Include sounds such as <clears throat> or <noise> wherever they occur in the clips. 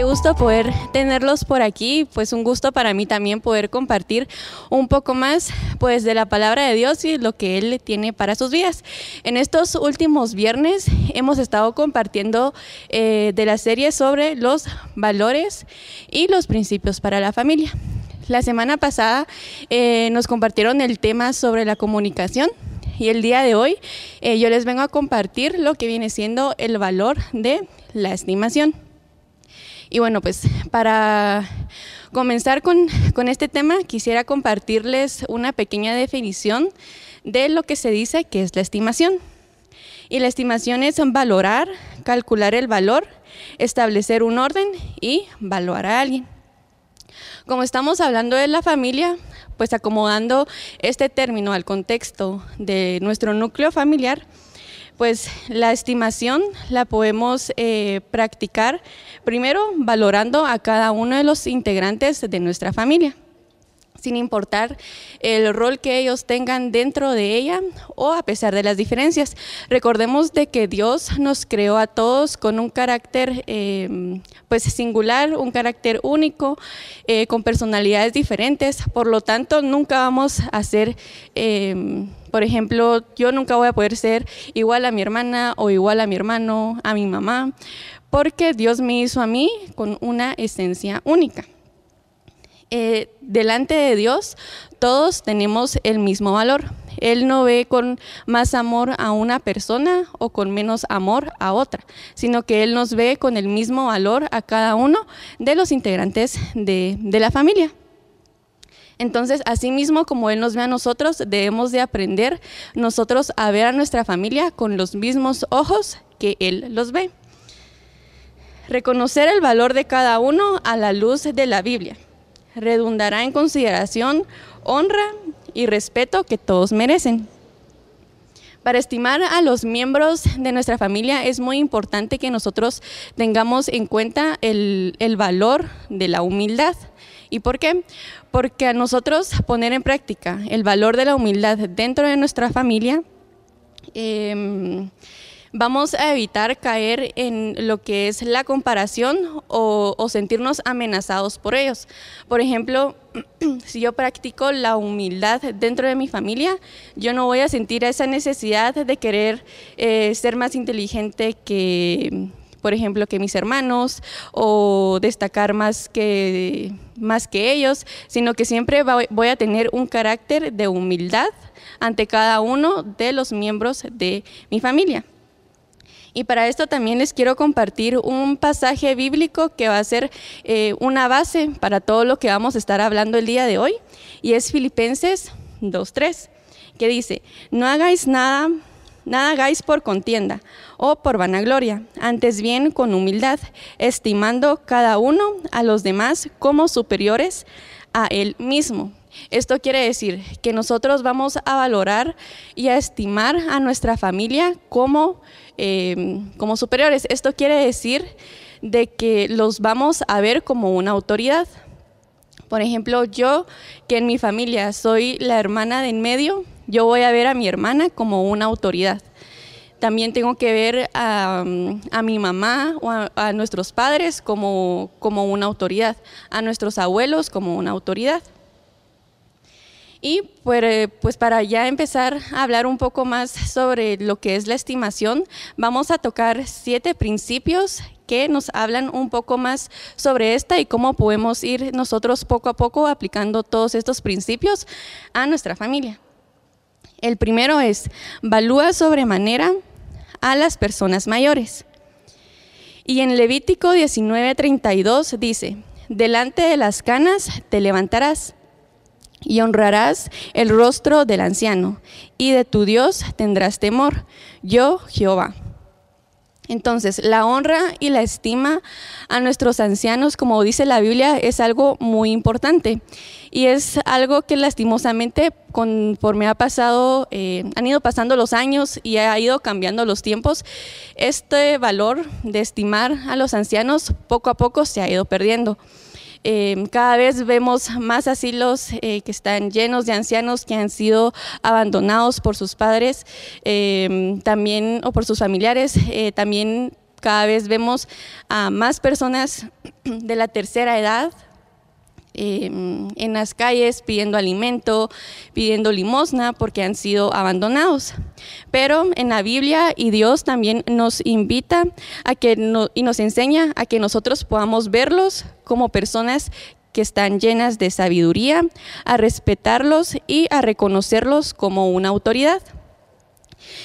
Qué gusto poder tenerlos por aquí, pues un gusto para mí también poder compartir un poco más pues de la palabra de Dios y lo que Él tiene para sus vidas. En estos últimos viernes hemos estado compartiendo eh, de la serie sobre los valores y los principios para la familia. La semana pasada eh, nos compartieron el tema sobre la comunicación y el día de hoy eh, yo les vengo a compartir lo que viene siendo el valor de la estimación. Y bueno, pues para comenzar con, con, este tema, quisiera compartirles una pequeña definición de lo que se dice que es la estimación. Y la estimación es valorar, calcular el valor, establecer un orden y valorar a alguien. Como estamos hablando de la familia, pues acomodando este término al contexto de nuestro núcleo familiar, pues la estimación la podemos eh, practicar primero valorando a cada uno de los integrantes de nuestra familia sin importar el rol que ellos tengan dentro de ella o a pesar de las diferencias. Recordemos de que Dios nos creó a todos con un carácter em, pues singular, un carácter único, eh, con personalidades diferentes, por lo tanto nunca vamos a ser, por ejemplo, yo nunca voy a poder ser igual a mi hermana o igual a mi hermano, a mi mamá, porque Dios me hizo a mí con una esencia única. Eh, delante de Dios todos tenemos el mismo valor. Él no ve con más amor a una persona o con menos amor a otra, sino que Él nos ve con el mismo valor a cada uno de los integrantes de, de la familia. Entonces, así mismo como Él nos ve a nosotros, debemos de aprender nosotros a ver a nuestra familia con los mismos ojos que Él los ve. Reconocer el valor de cada uno a la luz de la Biblia redundará en consideración, honra y respeto que todos merecen. Para estimar a los miembros de nuestra familia es muy importante que nosotros tengamos en cuenta el, valor de la humildad. ¿Y por qué? Porque a nosotros poner en práctica el valor de la humildad dentro de nuestra familia, em, vamos a evitar caer en lo que es la comparación o, sentirnos amenazados por ellos. Por ejemplo, <clears throat> si yo practico la humildad dentro de mi familia, yo no voy a sentir esa necesidad de querer eh, ser más inteligente que, por ejemplo, que mis hermanos o destacar más que, más que ellos, sino que siempre voy a tener un carácter de humildad ante cada uno de los miembros de mi familia. Y para esto también les quiero compartir un pasaje bíblico que va a ser eh, una base para todo lo que vamos a estar hablando el día de hoy, y es Filipenses 2.3, que dice, no hagáis nada, nada hagáis por contienda o por vanagloria, antes bien con humildad, estimando cada uno a los demás como superiores a él mismo. Esto quiere decir que nosotros vamos a valorar y a estimar a nuestra familia como Em, como superiores. Esto quiere decir de que los vamos a ver como una autoridad. Por ejemplo, yo que en mi familia soy la hermana de en medio, yo voy a ver a mi hermana como una autoridad. También tengo que ver a, mi mamá o a, nuestros padres como, como una autoridad, a nuestros abuelos como una autoridad. Y pues, eh, pues, para ya empezar a hablar un poco más sobre lo que es la estimación, vamos a tocar siete principios que nos hablan un poco más sobre esta y cómo podemos ir nosotros poco a poco aplicando todos estos principios a nuestra familia. El primero es, valúa sobremanera a las personas mayores. Y en Levítico 19:32 dice, delante de las canas te levantarás y honrarás el rostro del anciano, y de tu Dios tendrás temor, yo Jehová. Entonces, la honra y la estima a nuestros ancianos, como dice la Biblia, es algo muy importante. Y es algo que lastimosamente, conforme ha pasado, eh, han ido pasando los años y ha ido cambiando los tiempos, este valor de estimar a los ancianos poco a poco se ha ido perdiendo. Em, cada vez vemos más asilos eh, que están llenos de ancianos que han sido abandonados por sus padres, em, también o por sus familiares. Eh, también cada vez vemos a más personas <clears throat> de la tercera edad em, en las calles pidiendo alimento, pidiendo limosna porque han sido abandonados. Pero en la Biblia y Dios también nos invita a que y nos enseña a que nosotros podamos verlos como personas que están llenas de sabiduría, a respetarlos y a reconocerlos como una autoridad.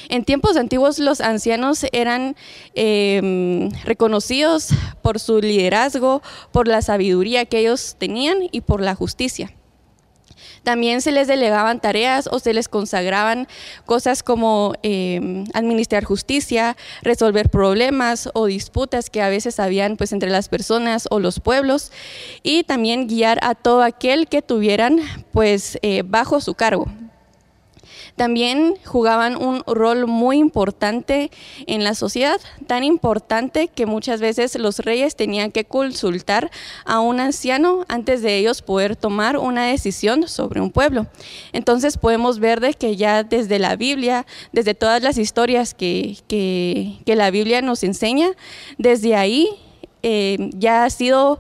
En tiempos antiguos los ancianos eran em, reconocidos por su liderazgo, por la sabiduría que ellos tenían y por la justicia. También se les delegaban tareas o se les consagraban cosas como em, administrar justicia, resolver problemas o disputas que a veces habían pues, entre las personas o los pueblos y también guiar a todo aquel que tuvieran pues, eh, bajo su cargo. También jugaban un rol muy importante en la sociedad, tan importante que muchas veces los reyes tenían que consultar a un anciano antes de ellos poder tomar una decisión sobre un pueblo. Entonces podemos ver de que ya desde la Biblia, desde todas las historias que, la Biblia nos enseña, desde ahí eh, ya ha sido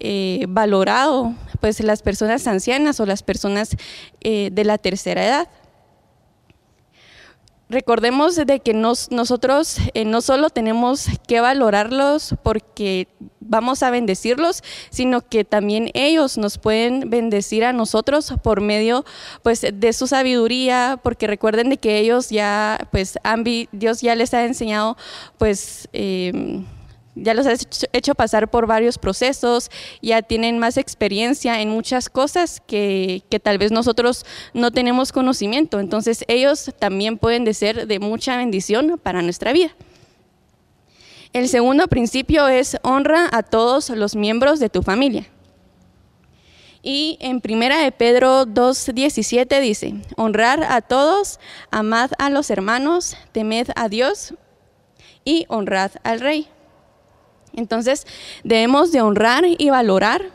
eh, valorado pues las personas ancianas o las personas eh, de la tercera edad recordemos de que nosotros eh, no solo tenemos que valorarlos porque vamos a bendecirlos, sino que también ellos nos pueden bendecir a nosotros por medio pues de su sabiduría, porque recuerden de que ellos ya pues han Dios ya les ha enseñado pues eh, ya los has hecho pasar por varios procesos, ya tienen más experiencia en muchas cosas que, tal vez nosotros no tenemos conocimiento. Entonces ellos también pueden de ser de mucha bendición para nuestra vida. El segundo principio es honra a todos los miembros de tu familia. Y en primera de Pedro 2.17 dice, honrar a todos, amad a los hermanos, temed a Dios y honrad al rey. Entonces, debemos de honrar y valorar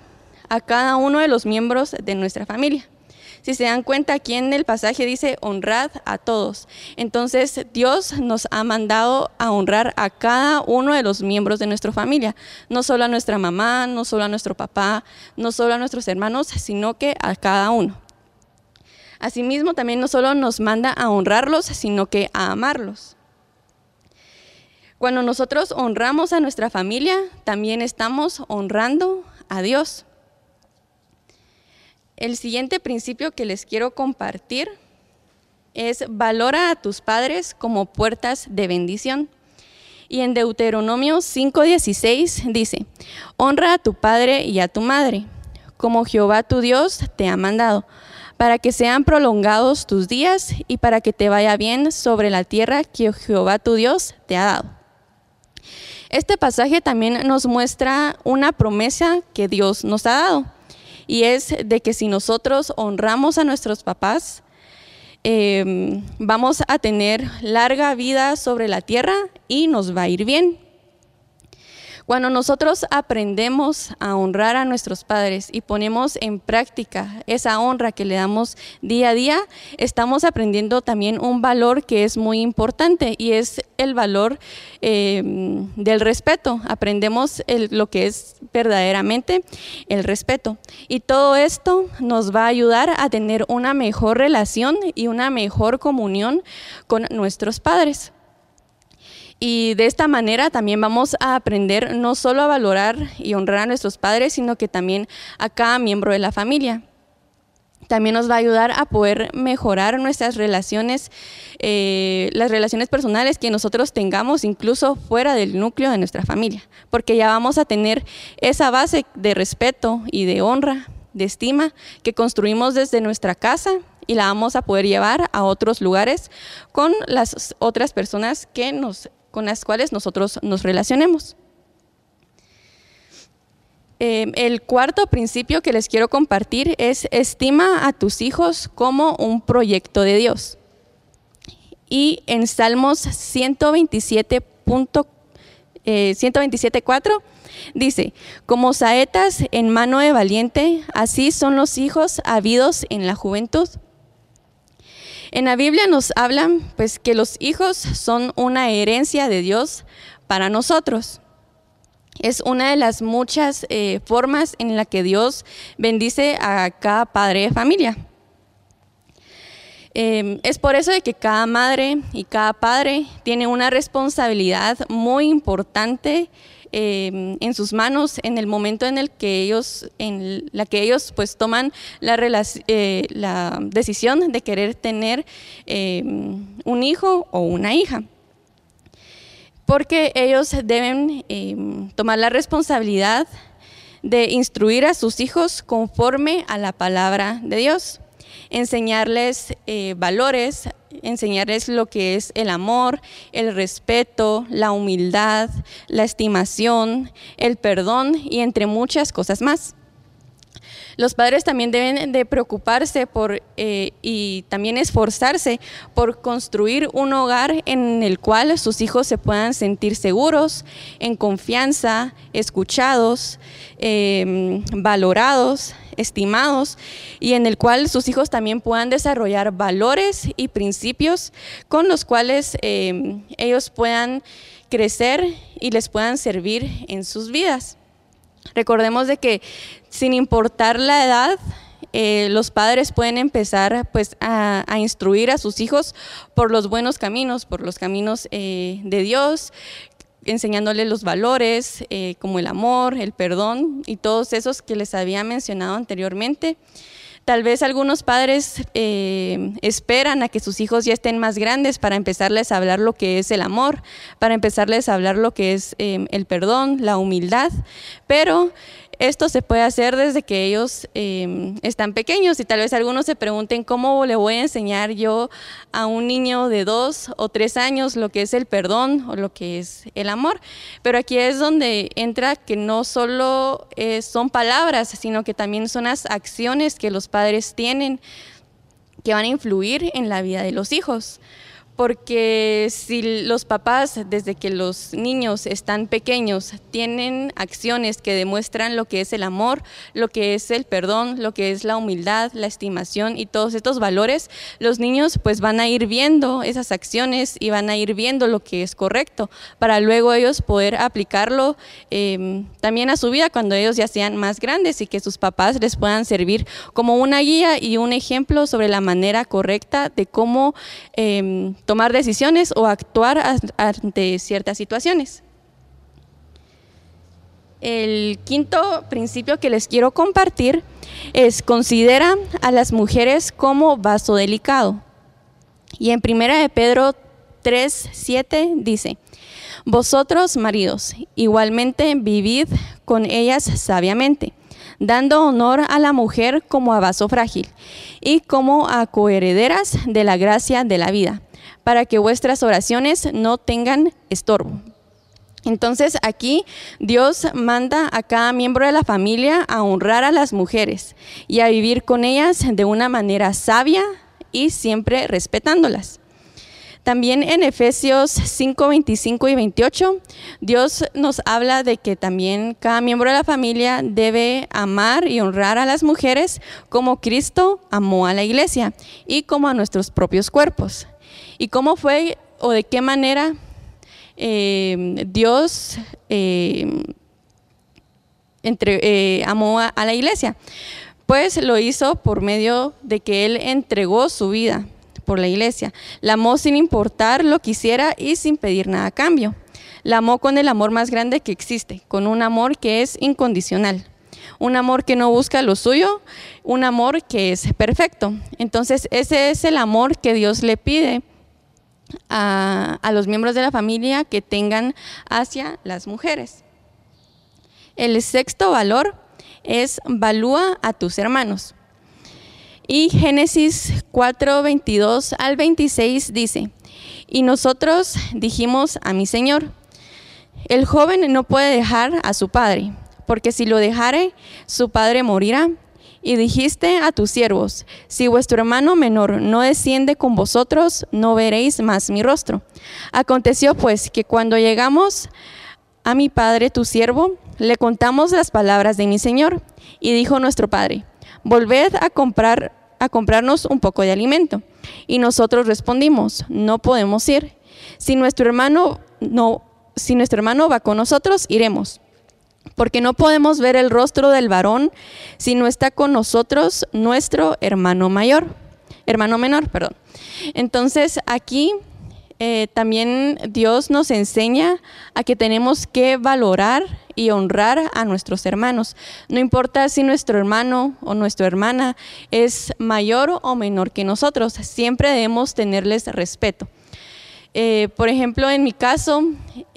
a cada uno de los miembros de nuestra familia. Si se dan cuenta, aquí en el pasaje dice honrad a todos. Entonces Dios nos ha mandado a honrar a cada uno de los miembros de nuestra familia. No solo a nuestra mamá, no solo a nuestro papá, no solo a nuestros hermanos, sino que a cada uno. Asimismo, también no solo nos manda a honrarlos, sino que a amarlos. Cuando nosotros honramos a nuestra familia, también estamos honrando a Dios. El siguiente principio que les quiero compartir es valora a tus padres como puertas de bendición. Y en Deuteronomio 5:16 dice, honra a tu padre y a tu madre, como Jehová tu Dios te ha mandado, para que sean prolongados tus días y para que te vaya bien sobre la tierra que Jehová tu Dios te ha dado. Este pasaje también nos muestra una promesa que Dios nos ha dado y es de que si nosotros honramos a nuestros papás, em, vamos a tener larga vida sobre la tierra y nos va a ir bien. Cuando nosotros aprendemos a honrar a nuestros padres y ponemos en práctica esa honra que le damos día a día, estamos aprendiendo también un valor que es muy importante y es el valor eh, del respeto. Aprendemos lo que es verdaderamente el respeto. Y todo esto nos va a ayudar a tener una mejor relación y una mejor comunión con nuestros padres. Y de esta manera también vamos a aprender no solo a valorar y honrar a nuestros padres, sino que también a cada miembro de la familia. También nos va a ayudar a poder mejorar nuestras relaciones, eh, las relaciones personales que nosotros tengamos incluso fuera del núcleo de nuestra familia, porque ya vamos a tener esa base de respeto y de honra, de estima que construimos desde nuestra casa y la vamos a poder llevar a otros lugares con las otras personas que nos con las cuales nosotros nos relacionemos. Eh, el cuarto principio que les quiero compartir es estima a tus hijos como un proyecto de Dios. Y en Salmos 127. 127.4 eh, dice, como saetas en mano de valiente, así son los hijos habidos en la juventud. En la Biblia nos hablan pues que los hijos son una herencia de Dios para nosotros. Es una de las muchas eh, formas en la que Dios bendice a cada padre de familia. Em, es por eso de que cada madre y cada padre tiene una responsabilidad muy importante em, en sus manos en el momento en el que ellos, en la que ellos pues toman la, eh, la decisión de querer tener em, un hijo o una hija. Porque ellos deben tomar la responsabilidad de instruir a sus hijos conforme a la palabra de Dios enseñarles eh, valores, enseñarles lo que es el amor, el respeto, la humildad, la estimación, el perdón y entre muchas cosas más. Los padres también deben de preocuparse por eh, y también esforzarse por construir un hogar en el cual sus hijos se puedan sentir seguros, en confianza, escuchados, em, valorados, estimados y en el cual sus hijos también puedan desarrollar valores y principios con los cuales em, ellos puedan crecer y les puedan servir en sus vidas. Recordemos de que sin importar la edad, eh, los padres pueden empezar pues, a, instruir a sus hijos por los buenos caminos, por los caminos eh, de Dios, enseñándoles los valores eh, como el amor, el perdón y todos esos que les había mencionado anteriormente. Tal vez algunos padres eh, esperan a que sus hijos ya estén más grandes para empezarles a hablar lo que es el amor, para empezarles a hablar lo que es eh, el perdón, la humildad, pero esto se puede hacer desde que ellos em, están pequeños y tal vez algunos se pregunten cómo le voy a enseñar yo a un niño de dos o tres años lo que es el perdón o lo que es el amor. Pero aquí es donde entra que no solo eh, son palabras, sino que también son las acciones que los padres tienen que van a influir en la vida de los hijos porque si los papás desde que los niños están pequeños tienen acciones que demuestran lo que es el amor, lo que es el perdón, lo que es la humildad, la estimación y todos estos valores, los niños pues van a ir viendo esas acciones y van a ir viendo lo que es correcto para luego ellos poder aplicarlo em, también a su vida cuando ellos ya sean más grandes y que sus papás les puedan servir como una guía y un ejemplo sobre la manera correcta de cómo eh, tomar decisiones o actuar ante ciertas situaciones. El quinto principio que les quiero compartir es considera a las mujeres como vaso delicado. Y en primera de Pedro 3, 7 dice, Vosotros, maridos, igualmente vivid con ellas sabiamente, dando honor a la mujer como a vaso frágil y como a coherederas de la gracia de la vida para que vuestras oraciones no tengan estorbo. Entonces aquí Dios manda a cada miembro de la familia a honrar a las mujeres y a vivir con ellas de una manera sabia y siempre respetándolas. También en Efesios 5, 25 y 28, Dios nos habla de que también cada miembro de la familia debe amar y honrar a las mujeres como Cristo amó a la iglesia y como a nuestros propios cuerpos y cómo fue o de qué manera eh, Dios eh, eh, amó a, a la iglesia. Pues lo hizo por medio de que Él entregó su vida por la iglesia. La amó sin importar lo que hiciera y sin pedir nada a cambio. La amó con el amor más grande que existe, con un amor que es incondicional un amor que no busca lo suyo, un amor que es perfecto. Entonces ese es el amor que Dios le pide a, los miembros de la familia que tengan hacia las mujeres. El sexto valor es valúa a tus hermanos. Y Génesis 4, 22 al 26 dice, y nosotros dijimos a mi Señor, el joven no puede dejar a su padre, porque si lo dejare, su padre morirá. Y dijiste a tus siervos, si vuestro hermano menor no desciende con vosotros, no veréis más mi rostro. Aconteció pues que cuando llegamos a mi padre, tu siervo, le contamos las palabras de mi señor, y dijo nuestro padre, volved a comprar a comprarnos un poco de alimento. Y nosotros respondimos, no podemos ir. Si nuestro hermano no si nuestro hermano va con nosotros, iremos. Porque no podemos ver el rostro del varón si no está con nosotros nuestro hermano mayor, hermano menor, perdón. Entonces aquí eh, también Dios nos enseña a que tenemos que valorar y honrar a nuestros hermanos. No importa si nuestro hermano o nuestra hermana es mayor o menor que nosotros, siempre debemos tenerles respeto. Eh, por ejemplo, en mi caso,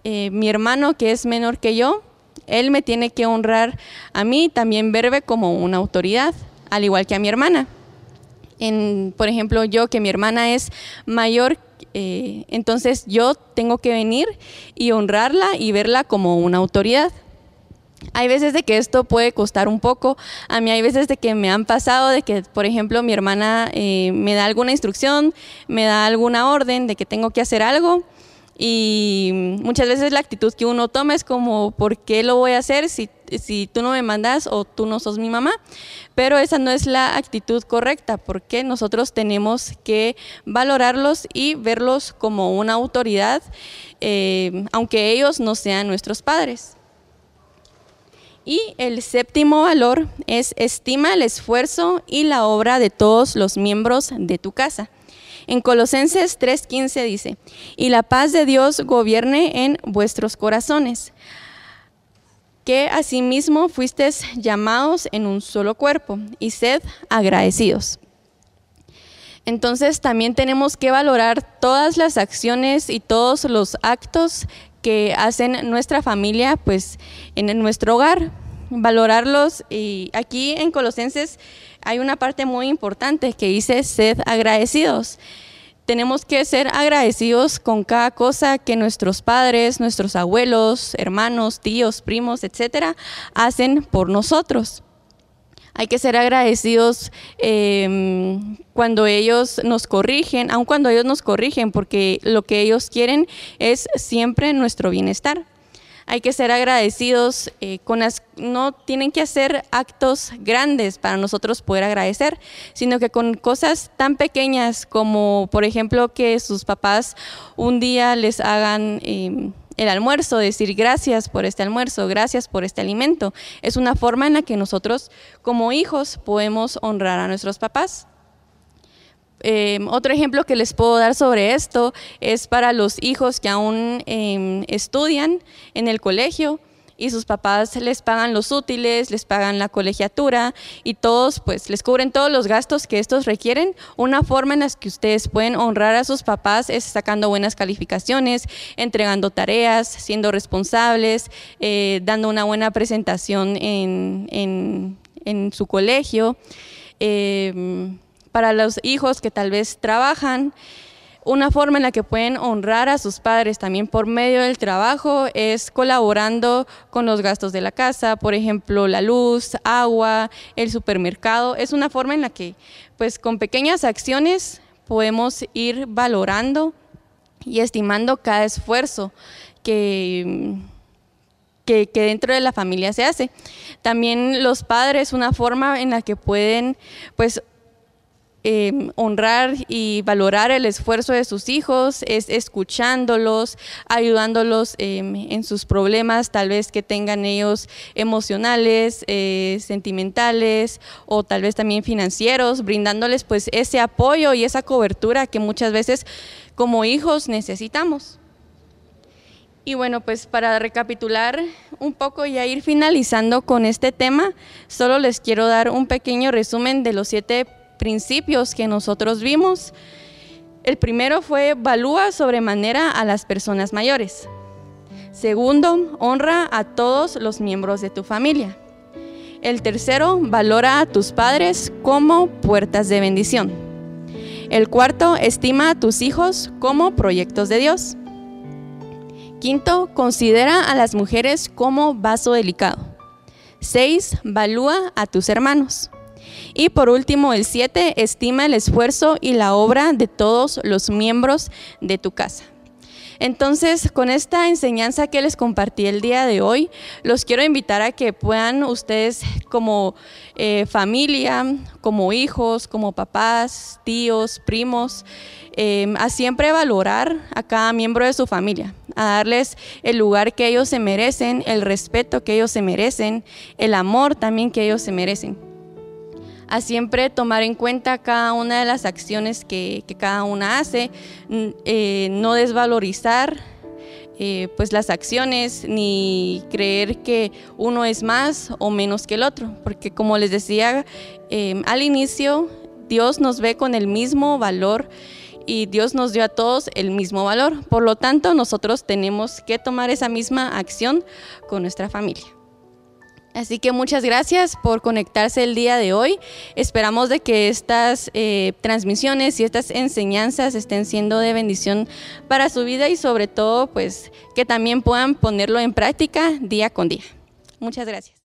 eh, mi hermano que es menor que yo, él me tiene que honrar a mí, también verme como una autoridad, al igual que a mi hermana. Por ejemplo, yo que mi hermana es mayor, eh, entonces yo tengo que venir y honrarla y verla como una autoridad. Hay veces de que esto puede costar un poco. A mí hay veces de que me han pasado de que, por ejemplo, mi hermana eh, me da alguna instrucción, me da alguna orden de que tengo que hacer algo y muchas veces la actitud que uno toma es como, ¿por qué lo voy a hacer si, si tú no me mandas o tú no sos mi mamá? Pero esa no es la actitud correcta, porque nosotros tenemos que valorarlos y verlos como una autoridad, eh, aunque ellos no sean nuestros padres. Y el séptimo valor es estima el esfuerzo y la obra de todos los miembros de tu casa. En Colosenses 3:15 dice, y la paz de Dios gobierne en vuestros corazones, que asimismo fuisteis llamados en un solo cuerpo, y sed agradecidos. Entonces también tenemos que valorar todas las acciones y todos los actos que hacen nuestra familia pues en nuestro hogar, valorarlos y aquí en Colosenses hay una parte muy importante que dice sed agradecidos. Tenemos que ser agradecidos con cada cosa que nuestros padres, nuestros abuelos, hermanos, tíos, primos, etcétera, hacen por nosotros. Hay que ser agradecidos em, cuando ellos nos corrigen, aun cuando ellos nos corrigen, porque lo que ellos quieren es siempre nuestro bienestar. Hay que ser agradecidos, eh, con no tienen que hacer actos grandes para nosotros poder agradecer, sino que con cosas tan pequeñas como, por ejemplo, que sus papás un día les hagan... Em, el almuerzo, decir gracias por este almuerzo, gracias por este alimento. Es una forma en la que nosotros como hijos podemos honrar a nuestros papás. Em, otro ejemplo que les puedo dar sobre esto es para los hijos que aún em, estudian en el colegio y sus papás les pagan los útiles, les pagan la colegiatura y todos, pues les cubren todos los gastos que estos requieren. Una forma en la que ustedes pueden honrar a sus papás es sacando buenas calificaciones, entregando tareas, siendo responsables, eh, dando una buena presentación en, su colegio. Em, para los hijos que tal vez trabajan, una forma en la que pueden honrar a sus padres también por medio del trabajo es colaborando con los gastos de la casa, por ejemplo, la luz, agua, el supermercado. Es una forma en la que, pues, con pequeñas acciones podemos ir valorando y estimando cada esfuerzo que, que, que, dentro de la familia se hace. También los padres, una forma en la que pueden pues Em, honrar y valorar el esfuerzo de sus hijos, es escuchándolos, ayudándolos em, en sus problemas, tal vez que tengan ellos emocionales, eh, sentimentales o tal vez también financieros, brindándoles pues ese apoyo y esa cobertura que muchas veces como hijos necesitamos. Y bueno, pues para recapitular un poco y a ir finalizando con este tema, solo les quiero dar un pequeño resumen de los siete principios que nosotros vimos. El primero fue evalúa sobremanera a las personas mayores. Segundo, honra a todos los miembros de tu familia. El tercero, valora a tus padres como puertas de bendición. El cuarto, estima a tus hijos como proyectos de Dios. Quinto, considera a las mujeres como vaso delicado. Seis, valúa a tus hermanos. Y por último, el 7, estima el esfuerzo y la obra de todos los miembros de tu casa. Entonces, con esta enseñanza que les compartí el día de hoy, los quiero invitar a que puedan ustedes como eh, familia, como hijos, como papás, tíos, primos, em, a siempre valorar a cada miembro de su familia, a darles el lugar que ellos se merecen, el respeto que ellos se merecen, el amor también que ellos se merecen. A siempre tomar en cuenta cada una de las acciones que, cada una hace, eh, no desvalorizar eh, pues las acciones ni creer que uno es más o menos que el otro, porque como les decía em, al inicio, Dios nos ve con el mismo valor y Dios nos dio a todos el mismo valor. Por lo tanto, nosotros tenemos que tomar esa misma acción con nuestra familia. Así que muchas gracias por conectarse el día de hoy. Esperamos de que estas eh, transmisiones y estas enseñanzas estén siendo de bendición para su vida y sobre todo pues que también puedan ponerlo en práctica día con día. Muchas gracias.